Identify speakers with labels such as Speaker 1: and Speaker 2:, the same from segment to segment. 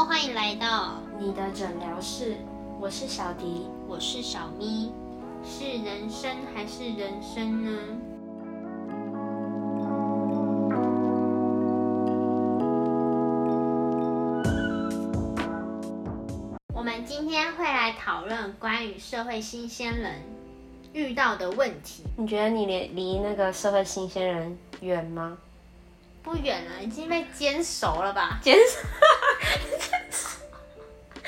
Speaker 1: Hello，欢迎来到
Speaker 2: 你的诊疗室，我是小迪，
Speaker 1: 我是小咪，是人生还是人生呢？我们今天会来讨论关于社会新鲜人遇到的问题。
Speaker 2: 你觉得你离离那个社会新鲜人远吗？
Speaker 1: 不远了，已经被煎熟了吧？
Speaker 2: 坚守，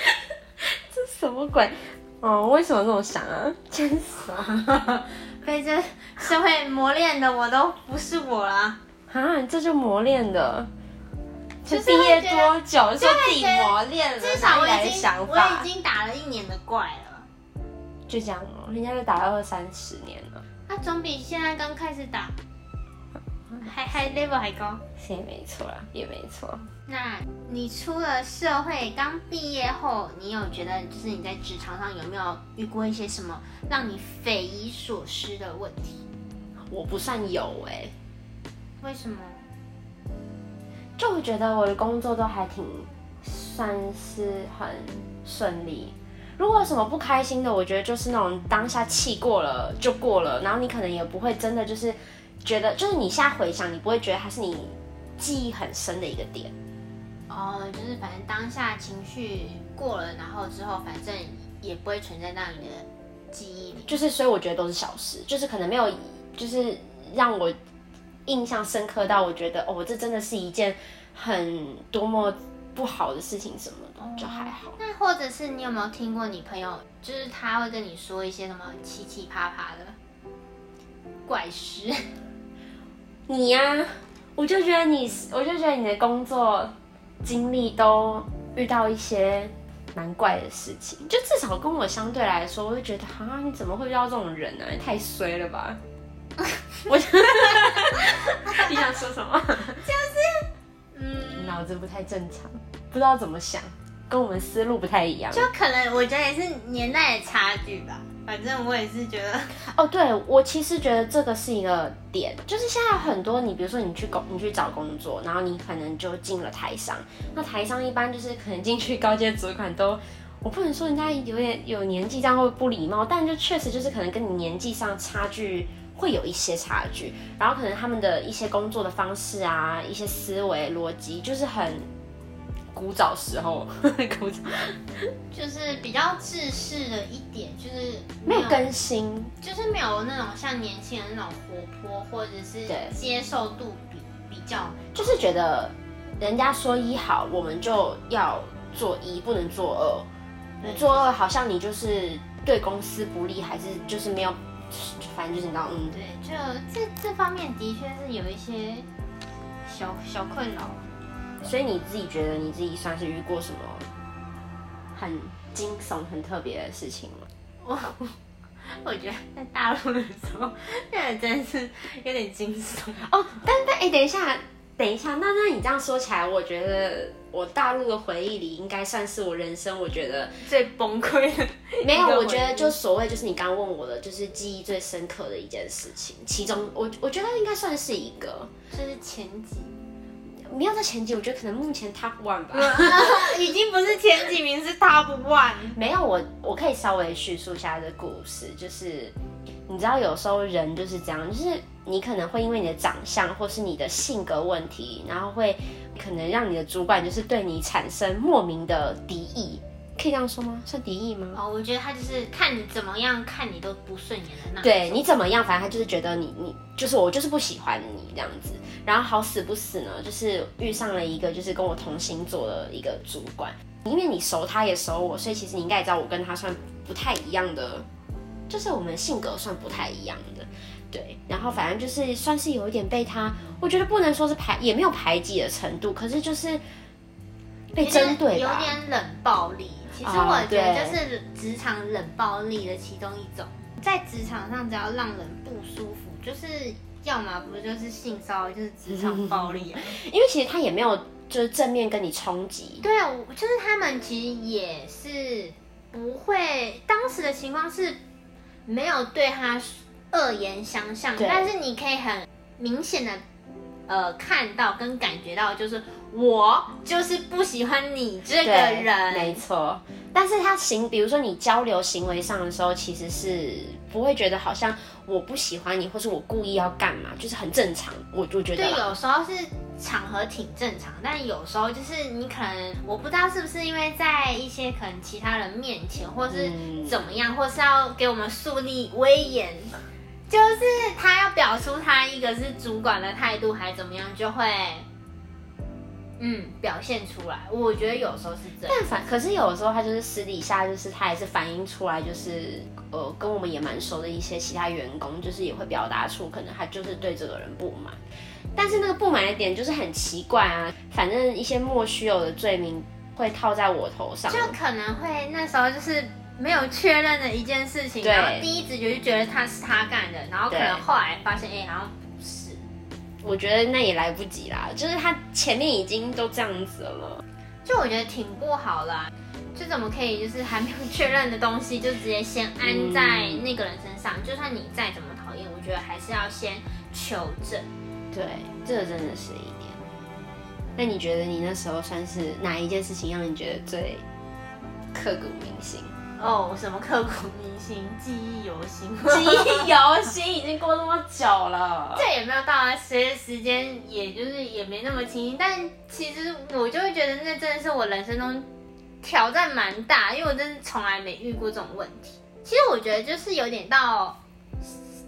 Speaker 2: 这什么鬼？哦，为什么这么想啊？真傻
Speaker 1: 被 这社会磨练的我都不是我啦。
Speaker 2: 啊，这就磨练的，
Speaker 1: 就
Speaker 2: 就是毕业多久说自己磨练了，
Speaker 1: 至少我已经我
Speaker 2: 想法
Speaker 1: 已经打了一年的怪了，
Speaker 2: 就这样哦，人家就打了二三十年了，
Speaker 1: 那总比现在刚开始打还还 level 还高。
Speaker 2: 是也没错啦，也没错。
Speaker 1: 那你出了社会刚毕业后，你有觉得就是你在职场上有没有遇过一些什么让你匪夷所思的问题？
Speaker 2: 我不算有哎、
Speaker 1: 为什么？
Speaker 2: 就我觉得我的工作都还挺算是很顺利。如果有什么不开心的，我觉得就是那种当下气过了就过了，然后你可能也不会真的就是觉得，就是你现在回想，你不会觉得它是你记忆很深的一个点。
Speaker 1: 哦，就是反正当下情绪过了，然后之后反正也不会存在到你的记忆里。
Speaker 2: 就是所以我觉得都是小事，就是可能没有，就是让我印象深刻到我觉得哦，这真的是一件很多么不好的事情什么的，就还好。
Speaker 1: 那或者是你有没有听过你朋友，就是他会跟你说一些什么奇奇葩葩的怪事？
Speaker 2: 你呀、我就觉得你，我就觉得你的工作经历都遇到一些蛮怪的事情，就至少跟我相对来说，我会觉得啊，你怎么会遇到这种人呢、你太衰了吧！我你想说什么？
Speaker 1: 就是嗯，
Speaker 2: 脑子不太正常，不知道怎么想，跟我们思路不太一样。
Speaker 1: 就可能我觉得也是年代的差距吧。反正我也是觉得，
Speaker 2: 哦，对我其实觉得这个是一个点，就是现在很多你比如说你去工你去找工作，然后你可能就进了台商，那台商一般就是可能进去高阶主管都，我不能说人家有点有年纪这样会不礼貌，但就确实就是可能跟你年纪上差距。会有一些差距，然后可能他们的一些工作的方式啊，一些思维逻辑，就是很古早时候，古早
Speaker 1: 就是比较制式的一点，就是
Speaker 2: 没有更新，
Speaker 1: 就是没有那种像年轻人那种活泼，或者是
Speaker 2: 对。
Speaker 1: 接受度比比较
Speaker 2: 就是觉得人家说一好，我们就要做一，不能做二。你做二好像你就是对公司不利，还是就是没有，反正就是你知道，嗯，
Speaker 1: 对，就这这方面的确是有一些小小困扰。
Speaker 2: 所以你自己觉得你自己算是遇过什么很惊悚、很特别的事情吗？
Speaker 1: 我 我觉得在大陆的时候，那个真的是有点惊悚。
Speaker 2: 哦，但但哎、等一下，等一下，那那你这样说起来，我觉得我大陆的回忆里应该算是我人生，我觉得
Speaker 1: 最崩溃的
Speaker 2: 没有，我觉得就所谓就是你刚刚问我的，就是记忆最深刻的一件事情，其中我我觉得应该算是一个，
Speaker 1: 就是前几，
Speaker 2: 没有在前几，我觉得可能目前 top one 吧。
Speaker 1: 已经不是前几名，是 top one。
Speaker 2: 没有，我我可以稍微叙述一下这个故事，就是你知道有时候人就是这样，就是你可能会因为你的长相或是你的性格问题，然后会可能让你的主管就是对你产生莫名的敌意，可以这样说吗？算敌意吗？
Speaker 1: 哦，我觉得他就是看你怎么样，看你都不顺眼的那种。
Speaker 2: 对你怎么样，反正他就是觉得你你就是我就是不喜欢你这样子，然后好死不死呢，就是遇上了一个就是跟我同星座的一个主管，因为你熟他也熟我，所以其实你应该也知道我跟他算不太一样的，就是我们性格算不太一样的。对，然后反正就是算是有一点被他，我觉得不能说是排，也没有排挤的程度，可是就是被针对
Speaker 1: 有。点冷暴力。其实
Speaker 2: 哦
Speaker 1: 我觉得就是职场冷暴力的其中一种，在职场上只要让人不舒服，就是要么不就是性骚扰，就是职场暴力啊。
Speaker 2: 因为其实他也没有就是正面跟你冲击，
Speaker 1: 对啊，就是他们其实也是不会，当时的情况是没有对他恶言相向，但是你可以很明显的呃看到跟感觉到，就是我就是不喜欢你这个，人，
Speaker 2: 没错。但是他行，比如说你交流行为上的时候，其实是不会觉得好像我不喜欢你，或是我故意要干嘛，就是很正常。我就觉得
Speaker 1: 对，有时候是场合挺正常，但有时候就是你可能我不知道是不是因为在一些可能其他人面前，或是
Speaker 2: 嗯
Speaker 1: 怎么样，或是要给我们树立威严，就是他要表出他一个是主管的态度，还怎么样，就会嗯表现出来。我觉得有时候是这样。
Speaker 2: 但反可是有的时候他就是私底下就是他也是反映出来，就是呃跟我们也蛮熟的一些其他员工，就是也会表达出可能他就是对这个人不满，但是那个不满的点就是很奇怪啊，反正一些莫须有的罪名会套在我头上，
Speaker 1: 就可能会那时候就是没有确认的一件事情，然后第一直觉就觉得他是他干的，然后可能
Speaker 2: 对
Speaker 1: 后来发现，哎、好像不是。
Speaker 2: 我觉得那也来不及啦，就是他前面已经都这样子了。
Speaker 1: 就我觉得挺不好啦、就怎么可以就是还没有确认的东西，就直接先安在那个人身上，就算你再怎么讨厌，我觉得还是要先求证。
Speaker 2: 对，这真的是一点。那你觉得你那时候算是哪一件事情让你觉得最刻骨铭心？
Speaker 1: 哦，什么刻骨铭心、记忆犹新，
Speaker 2: 记忆犹新，已经过那么久了。
Speaker 1: 这也没有到啊，随着时间，也就是也没那么清晰。但其实我就会觉得，那真的是我人生中挑战蛮大，因为我真的从来没遇过这种问题。其实我觉得就是有点到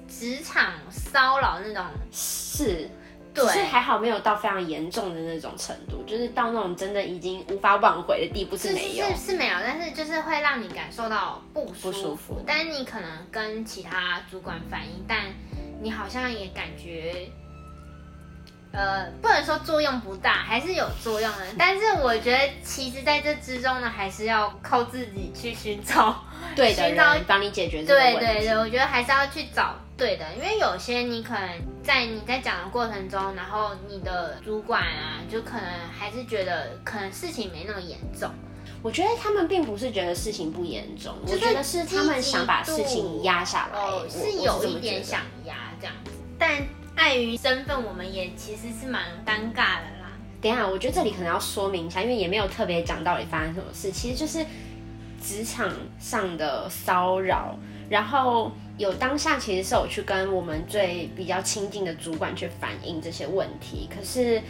Speaker 1: 职场骚扰那种，
Speaker 2: 是，
Speaker 1: 对
Speaker 2: 只是还好没有到非常严重的那种程度，就是到那种真的已经无法挽回的地步是
Speaker 1: 是
Speaker 2: 没有。
Speaker 1: 是是没有，但是就是会让你感受到不舒服。
Speaker 2: 不舒服
Speaker 1: 但是你可能跟其他主管反映，但你好像也感觉，呃，不能说作用不大，还是有作用的。但是我觉得，其实在这之中呢，还是要靠自己去寻找。
Speaker 2: 对的人帮你解决这个问题。
Speaker 1: 对对对，我觉得还是要去找对的，因为有些你可能在你在讲的过程中，然后你的主管啊，就可能还是觉得可能事情没那么严重。
Speaker 2: 我觉得他们并不是觉得事情不严重，
Speaker 1: 就是
Speaker 2: 我觉得是他们想把事情压下来。
Speaker 1: 哦，是有一点。想压这样子，但碍于身份，我们也其实是蛮尴尬的啦。
Speaker 2: 等一下，我觉得这里可能要说明一下，因为也没有特别讲到底发生什么事，其实就是职场上的骚扰。然后有当下其实是有去跟我们最比较亲近的主管去反映这些问题，可是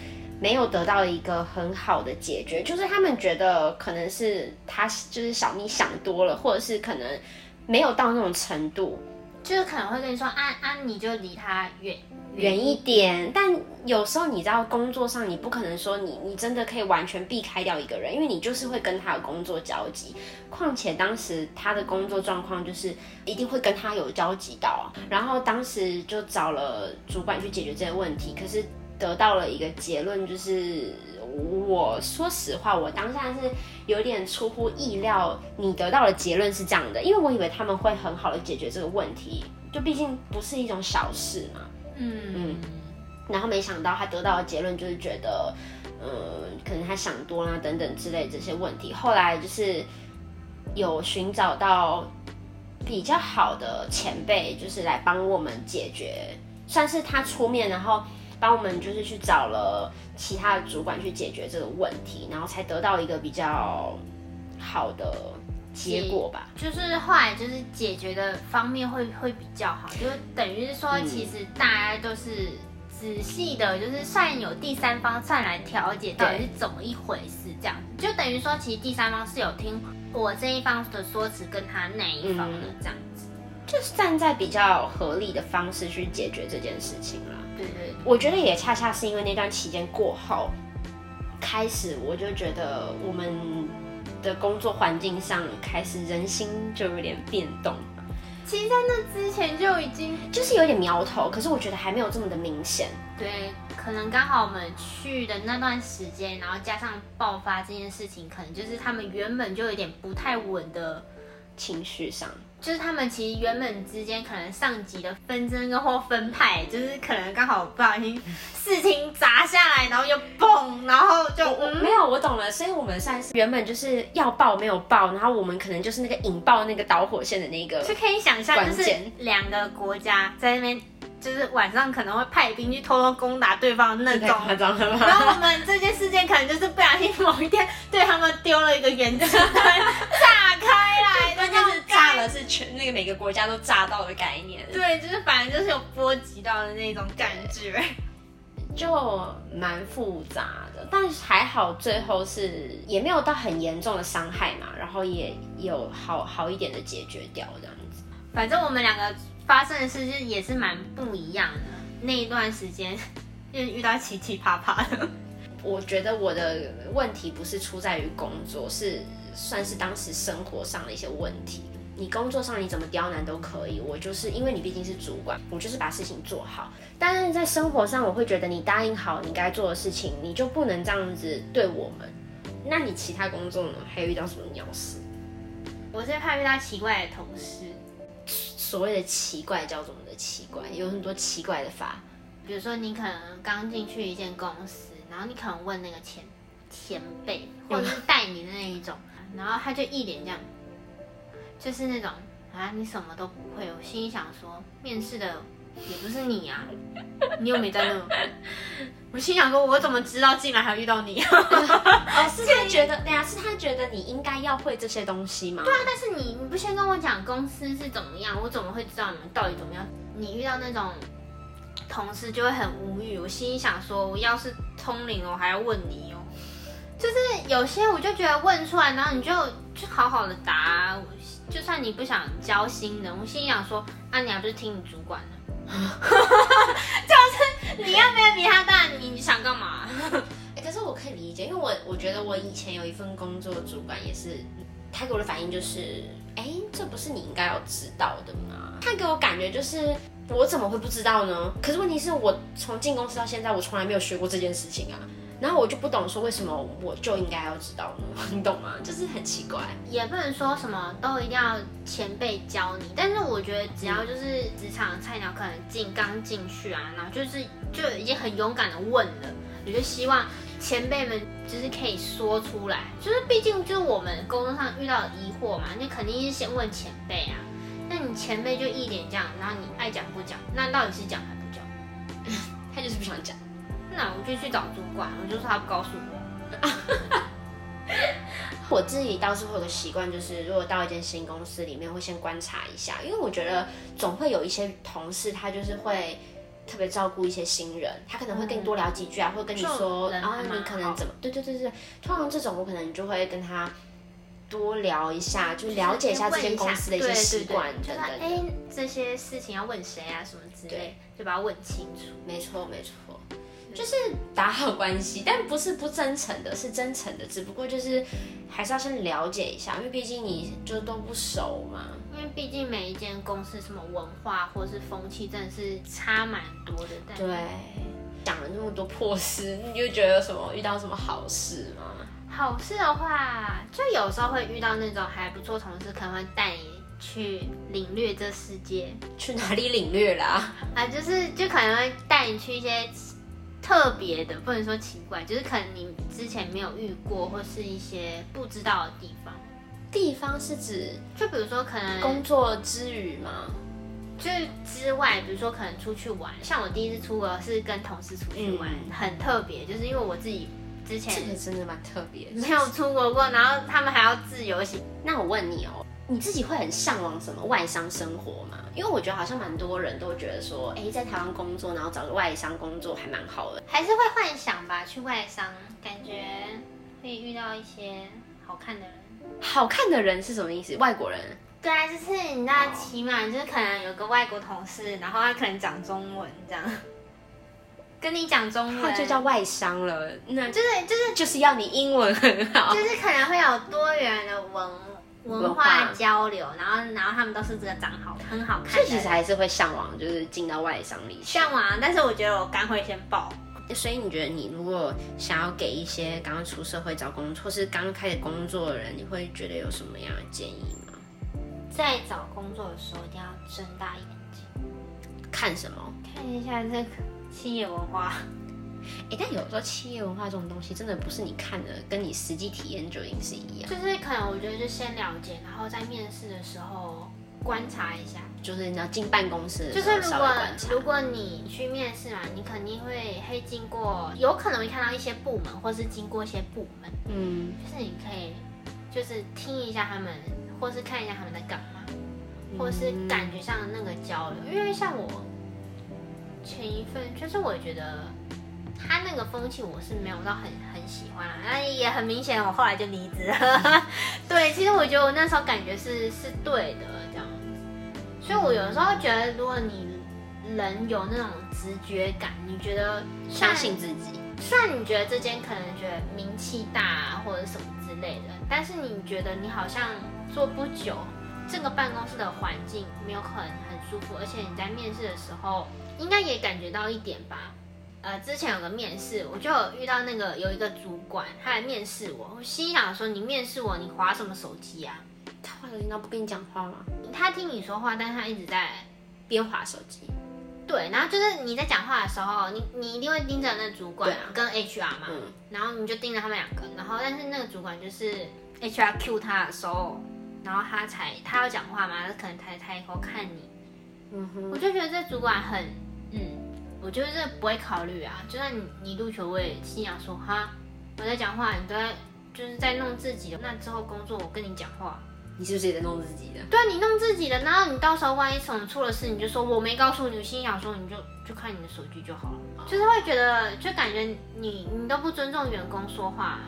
Speaker 2: 没有得到一个很好的解决，就是他们觉得可能是他就是小咪想多了，或者是可能没有到那种程度，
Speaker 1: 就是可能会跟你说，啊啊，你就离他远
Speaker 2: 远一点，但有时候你知道，工作上你不可能说你你真的可以完全避开掉一个人，因为你就是会跟他有工作交集。况且当时他的工作状况就是一定会跟他有交集到啊，然后当时就找了主管去解决这个问题，可是得到了一个结论，就是我说实话，我当下是有点出乎意料，你得到的结论是这样的，因为我以为他们会很好的解决这个问题，就毕竟不是一种小事嘛。
Speaker 1: 嗯
Speaker 2: 然后没想到他得到的结论就是觉得，呃，可能他想多啦等等之类这些问题。后来就是有寻找到比较好的前辈，就是来帮我们解决，算是他出面，然后帮我们就是去找了其他的主管去解决这个问题，然后才得到一个比较好的结果吧。
Speaker 1: 就是后来就是解决的方面会会比较好，就等于是说，
Speaker 2: 嗯。
Speaker 1: 其实大家都是仔细的，就是算有第三方算来调解到底是怎么一回事，这样子，就等于说，其实第三方是有听我这一方的说辞跟他那一方的
Speaker 2: 嗯。
Speaker 1: 这样子，
Speaker 2: 就是站在比较合理的方式去解决这件事情啦。
Speaker 1: 对对对
Speaker 2: 我觉得也恰恰是因为那段期间过后，开始我就觉得我们的工作环境上开始人心就有点变动，
Speaker 1: 其实，在那之前就已经
Speaker 2: 就是有点苗头，可是我觉得还没有这么的明显。
Speaker 1: 对，可能刚好我们去的那段时间，然后加上爆发这件事情，可能就是他们原本就有点不太稳的。
Speaker 2: 情绪上，
Speaker 1: 就是他们其实原本之间可能上级的纷争跟或分派，就是可能刚好不小心事情砸下来，然后又嘣，然后就嗯，
Speaker 2: 没有我懂了，所以我们算是原本就是要爆没有爆，然后我们可能就是那个引爆那个导火线的那个
Speaker 1: 就可以想象，就是两个国家在那边就是晚上可能会派兵去偷偷攻打对方的那
Speaker 2: 太
Speaker 1: 种。
Speaker 2: 夸张了吧？
Speaker 1: 然后我们这件事件可能就是不小心某一天对他们丢了一个原子弹炸开来的
Speaker 2: 关键是
Speaker 1: 那种
Speaker 2: 炸了是全那个每个国家都炸到的概念，
Speaker 1: 对，就是反正就是有波及到的那种感觉。
Speaker 2: 就蛮复杂的，但是还好最后是也没有到很严重的伤害嘛，然后也有好好一点的解决掉这样子。
Speaker 1: 反正我们两个发生的事情也是蛮不一样的。那一段时间就遇到奇奇葩葩的，
Speaker 2: 我觉得我的问题不是出在于工作，是算是当时生活上的一些问题。你工作上你怎么刁难都可以，我就是因为你毕竟是主管，我就是把事情做好。但是在生活上，我会觉得你答应好你该做的事情，你就不能这样子对我们。那你其他工作呢？还遇到什么鸟事？
Speaker 1: 我是怕遇到奇怪的同事，
Speaker 2: 所谓的奇怪叫怎么的奇怪？有很多奇怪的法。
Speaker 1: 比如说你可能刚进去一间公司，然后你可能问那个前前辈或者是带你的那一种，然后他就一脸这样，就是那种啊你什么都不会。我心里想说，面试的也不是你啊，你又没在那。我心想说，我怎么知道进来还遇到你？
Speaker 2: 哦，是他觉得，对啊，是他觉得你应该要会这些东西吗？对啊，
Speaker 1: 但是你你不先跟我讲公司是怎么样，我怎么会知道你们到底怎么样？你遇到那种同事就会很无语。我心里想说，我要是通灵了，我还要问你哦。就是有些我就觉得问出来，然后你就就好好的答啊、就算你不想交新人，我心里想说，啊，你还不是听你主管的？就是你要没有比他大，你想干嘛？
Speaker 2: 欸 可是我可以理解，因为我我觉得我以前有一份工作，主管也是，他给我的反应就是，哎、这不是你应该要知道的吗？他给我感觉就是，我怎么会不知道呢？可是问题是我从进公司到现在，我从来没有学过这件事情啊。然后我就不懂说为什么我就应该要知道呢？你懂吗？就是很奇怪。
Speaker 1: 也不能说什么都一定要前辈教你，但是我觉得只要就是职场菜鸟可能进刚进去啊，然后就是就已经很勇敢的问了，我就希望前辈们就是可以说出来，就是毕竟就是我们工作上遇到疑惑嘛，你肯定是先问前辈啊，那你前辈就一脸这样，然后你爱讲不讲，那到底是讲还不讲？
Speaker 2: 他就是不想讲。
Speaker 1: 那我就去找主管，我就说他不告诉我。
Speaker 2: 我自己倒是会有个习惯，就是如果到一间新公司里面，会先观察一下，因为我觉得总会有一些同事，他就是会特别照顾一些新人，他可能会跟你多聊几句啊，会跟你说，啊你可能怎么，对对对对，通常这种我可能就会跟他多聊一下，就了解一下这间公司的一些习惯等等
Speaker 1: 哎、这些事情要问谁啊，什么之类，就把它问清楚。
Speaker 2: 没错没错，就是打好关系，但不是不真诚的，是真诚的，只不过就是还是要先了解一下，因为毕竟你就都不熟嘛。
Speaker 1: 因为毕竟每一间公司什么文化或是风气真的是差蛮多的。
Speaker 2: 对，讲了那么多破事，你就觉得有什么遇到什么好事吗？
Speaker 1: 好事的话，就有时候会遇到那种还不错同事，可能会带你去领略这世界
Speaker 2: 去哪里领略啦？
Speaker 1: 啊，就是就可能会带你去一些特别的，不能说奇怪，就是可能你之前没有遇过或是一些不知道的地方。
Speaker 2: 地方是指
Speaker 1: 就比如说可能
Speaker 2: 工作之余吗？
Speaker 1: 就是之外，比如说可能出去玩，像我第一次出国是跟同事出去玩，
Speaker 2: 嗯
Speaker 1: 很特别，就是因为我自己之前
Speaker 2: 这
Speaker 1: 前
Speaker 2: 个真的蛮特别。
Speaker 1: 没有出国过，然后他们还要自由行。
Speaker 2: 那我问你哦，你自己会很向往什么外商生活吗？因为我觉得好像蛮多人都觉得说，哎，在台湾工作，然后找个外商工作还蛮好的。
Speaker 1: 还是会幻想吧，去外商，感觉会遇到一些好看的人。
Speaker 2: 好看的人是什么意思？外国人？
Speaker 1: 对啊，就是你知道，起码就是可能有个外国同事，然后他可能讲中文这样，跟你讲中文，
Speaker 2: 那就叫外商了。那
Speaker 1: 就是就是
Speaker 2: 就是要你英文很好。
Speaker 1: 就是可能会有多元的文文
Speaker 2: 文
Speaker 1: 化
Speaker 2: 化
Speaker 1: 交流，然后然后他们都是这个长好很好看
Speaker 2: 所以其
Speaker 1: 的
Speaker 2: 实还是会向往，就是进到外商里去。
Speaker 1: 向往啊，但是我觉得我肝会先爆。
Speaker 2: 所以你觉得你如果想要给一些刚刚出社会找工作，或是刚开始工作的人，你会觉得有什么样的建议吗？
Speaker 1: 在找工作的时候一定要睁大眼睛，
Speaker 2: 看什么？
Speaker 1: 看一下这个企业文化。
Speaker 2: 哎，但有时候企业文化这种东西，真的不是你看的，跟你实际体验就已经是一样。
Speaker 1: 就是可能我觉得就先了解，然后在面试的时候观察一下。
Speaker 2: 就是你要进办公室
Speaker 1: 就是如果。如果你去面试嘛，你肯定会会经过，有可能会看到一些部门，或是经过一些部门，
Speaker 2: 嗯，
Speaker 1: 就是你可以就是听一下他们，或是看一下他们在干嘛，或是感觉上的那个交流。因为像我前一份，就是我觉得他那个风气我是没有到很很喜欢啊，那也很明显，我后来就离职了。对，其实我觉得我那时候感觉是是对的这样子，所以我有时候觉得，如果你人有那种直觉感，你觉得
Speaker 2: 相信自己。
Speaker 1: 虽然你觉得这间可能觉得名气大啊，或者什么之类的，但是你觉得你好像做不久，这个办公室的环境没有很很舒服，而且你在面试的时候应该也感觉到一点吧。呃，之前有个面试，我就有遇到那个有一个主管，他来面试我，我心想说，你面试我，你划什么手机啊？
Speaker 2: 他会领导不跟你讲话吗？
Speaker 1: 他听你说话，但是他一直在
Speaker 2: 边划手机。
Speaker 1: 对，然后就是你在讲话的时候，你你一定会盯着那主管跟 HR 嘛，
Speaker 2: 嗯
Speaker 1: 然后你就盯着他们两个，然后但是那个主管就是 HR Q 他的时候，然后他才他要讲话嘛，他可能才抬头看你，
Speaker 2: 嗯哼，
Speaker 1: 我就觉得这主管很，嗯，我觉得这不会考虑啊，就算你你入球我也心想说哈，我在讲话，你都在就是在弄自己的，那之后工作我跟你讲话，
Speaker 2: 你是不是也在弄自己的？
Speaker 1: 对啊，你弄自己的，然后你到时候万一什么出了事，你就说我没告诉你，我心想说你就就看你的手机就好了，就是会觉得就感觉你你都不尊重员工说话，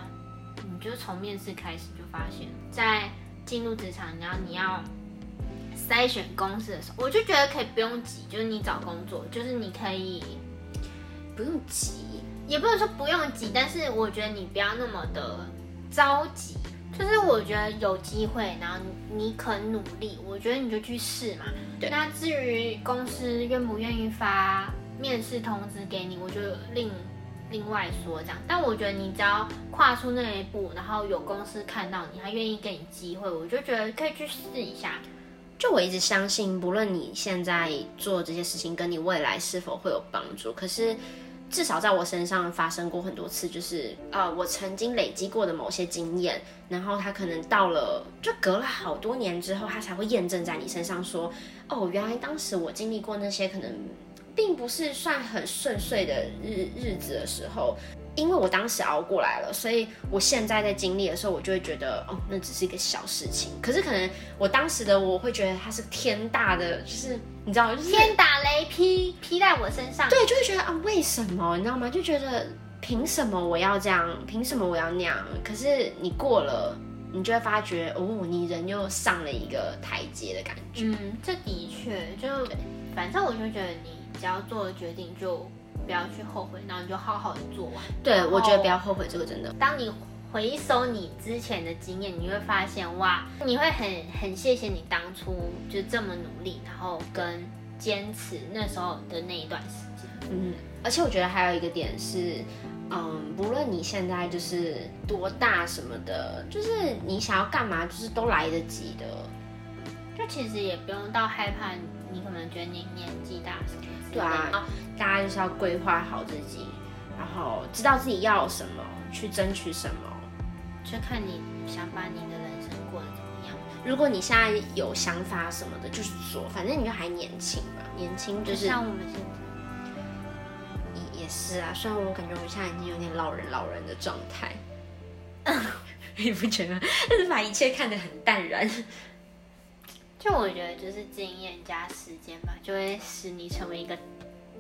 Speaker 1: 你就从面试开始就发现，在进入职场，然后你要筛选公司的时候，我就觉得可以不用急，就是你找工作，就是你可以
Speaker 2: 不用急，
Speaker 1: 也不能说不用急，但是我觉得你不要那么的着急。就是我觉得有机会，然后你你肯努力，我觉得你就去试嘛。
Speaker 2: 对
Speaker 1: 那至于公司愿不愿意发面试通知给你，我就另另外说这样。但我觉得你只要跨出那一步，然后有公司看到你，他愿意给你机会，我就觉得可以去试一下。
Speaker 2: 就我一直相信，不论你现在做这些事情跟你未来是否会有帮助，可是至少在我身上发生过很多次，就是呃，我曾经累积过的某些经验，然后它可能到了就隔了好多年之后，它才会验证在你身上说，哦，原来当时我经历过那些可能并不是算很顺遂的日日子的时候。因为我当时熬过来了，所以我现在在经历的时候，我就会觉得，哦，那只是一个小事情。可是可能我当时的我会觉得它是天大的，就是你知道，就是
Speaker 1: 天打雷劈劈在我身上，
Speaker 2: 对，就会觉得啊，为什么？你知道吗？就觉得凭什么我要这样？凭什么我要那样？可是你过了，你就会发觉，哦，你人又上了一个台阶的感觉。
Speaker 1: 嗯，这的确就，反正我就觉得你只要做了决定，就不要去后悔，然后你就好好的做完。
Speaker 2: 对，我觉得不要后悔，这个真的。
Speaker 1: 当你回首你之前的经验，你会发现哇，你会很很谢谢你当初就这么努力，然后跟坚持那时候的那一段时间。
Speaker 2: 嗯，而且我觉得还有一个点是，嗯，不论你现在就是多大什么的，就是你想要干嘛，就是都来得及的。
Speaker 1: 就其实也不用到害怕，你可能觉得你年纪大什么的。
Speaker 2: 对啊，大家就是要规划好自己，然后知道自己要什么，去争取什么。
Speaker 1: 就看你想把你的人生过得怎么样。
Speaker 2: 如果你现在有想法什么的，就是做，反正你就还年轻嘛，年轻就
Speaker 1: 就是像我们现在，
Speaker 2: 也也是啊。虽然我感觉我现在已经有点老人老人的状态，你不觉得？但是把一切看得很淡然。
Speaker 1: 就我觉得就是经验加时间吧，就会使你成为一个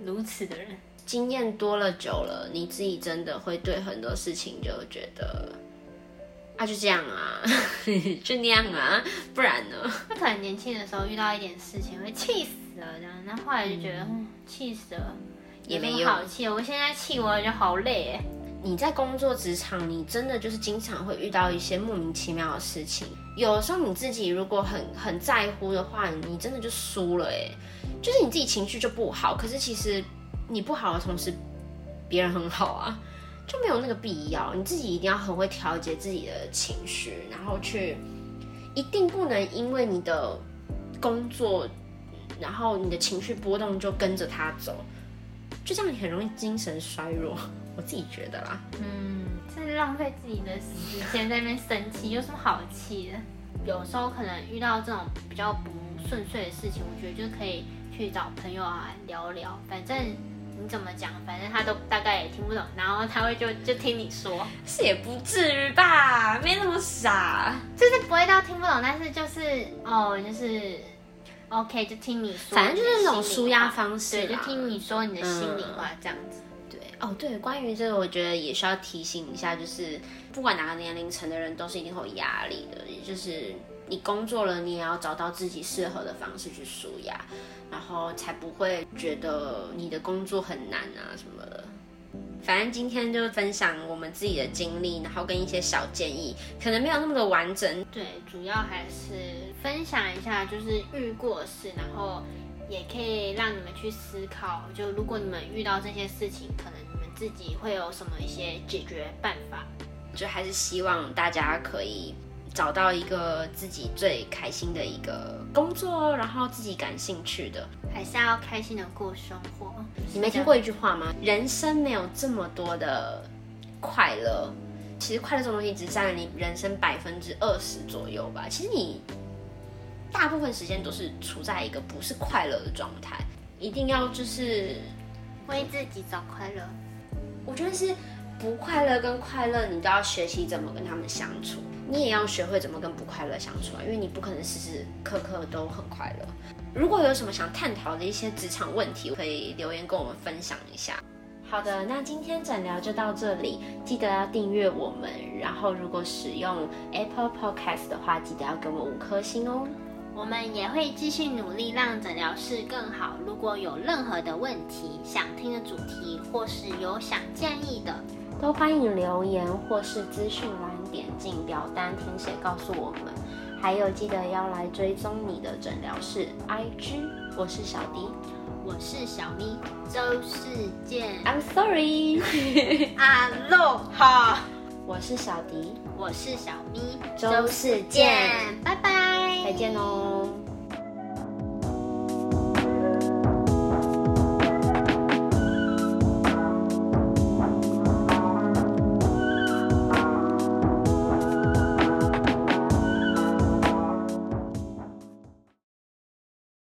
Speaker 1: 如此的人。
Speaker 2: 经验多了久了，你自己真的会对很多事情就觉得啊，就这样啊，就那样啊，不然呢？
Speaker 1: 那可能年轻的时候遇到一点事情会气死了，这样，那后来就觉得嗯气死了，
Speaker 2: 也没有
Speaker 1: 好气。我现在气我就好累哎。
Speaker 2: 你在工作职场，你真的就是经常会遇到一些莫名其妙的事情。有的时候你自己如果很很在乎的话，你真的就输了哎，就是你自己情绪就不好。可是其实你不好的同时，别人很好啊，就没有那个必要。你自己一定要很会调节自己的情绪，然后去一定不能因为你的工作，然后你的情绪波动就跟着他走，就这样你很容易精神衰弱。我自己觉得啦。
Speaker 1: 嗯，是浪费自己的时间在那边生气，有什么好气的？有时候可能遇到这种比较不顺遂的事情，我觉得就可以去找朋友啊聊聊，反正你怎么讲，反正他都大概也听不懂，然后他会就就听你说，
Speaker 2: 是也不至于吧，没那么傻。
Speaker 1: 就是不会到听不懂，但是就是哦，就是 OK，就听你说，
Speaker 2: 反正就是那种舒压方式对，就
Speaker 1: 听你说你的心里
Speaker 2: 嗯
Speaker 1: 话这样子。
Speaker 2: 哦，对，关于这个，我觉得也需要提醒一下，就是不管哪个年龄层的人，都是一定会有压力的。也就是你工作了，你也要找到自己适合的方式去舒压，然后才不会觉得你的工作很难啊什么的。反正今天就是分享我们自己的经历，然后跟一些小建议，可能没有那么的完整，
Speaker 1: 对，主要还是分享一下，就是遇过事，然后也可以让你们去思考，就如果你们遇到这些事情，可能自己会有什么一些解决办法。
Speaker 2: 就还是希望大家可以找到一个自己最开心的一个工作，然后自己感兴趣的。
Speaker 1: 还是要开心的过生活。
Speaker 2: 你没听过一句话吗？人生没有这么多的快乐，其实快乐这种东西只占了你人生百分之二十左右吧。其实你大部分时间都是处在一个不是快乐的状态，一定要就是，
Speaker 1: 为自己找快乐。
Speaker 2: 我觉得是不快乐跟快乐，你都要学习怎么跟他们相处。你也要学会怎么跟不快乐相处啊，因为你不可能时时刻刻都很快乐。如果有什么想探讨的一些职场问题，可以留言跟我们分享一下。好的，那今天诊疗就到这里，记得要订阅我们，然后如果使用 Apple Podcast 的话，记得要给我五颗星哦。
Speaker 1: 我们也会继续努力让诊疗室更好。如果有任何的问题、想听的主题，或是有想建议的，
Speaker 2: 都欢迎留言或是资讯栏点进表单填写告诉我们。还有记得要来追踪你的诊疗室 IG，我是小迪
Speaker 1: 我是小咪，周世健
Speaker 2: ，，I'm sorry，
Speaker 1: 阿洛哈，
Speaker 2: 我是小迪，
Speaker 1: 我是小咪，
Speaker 2: 周世健
Speaker 1: 拜拜，
Speaker 2: 再见喽。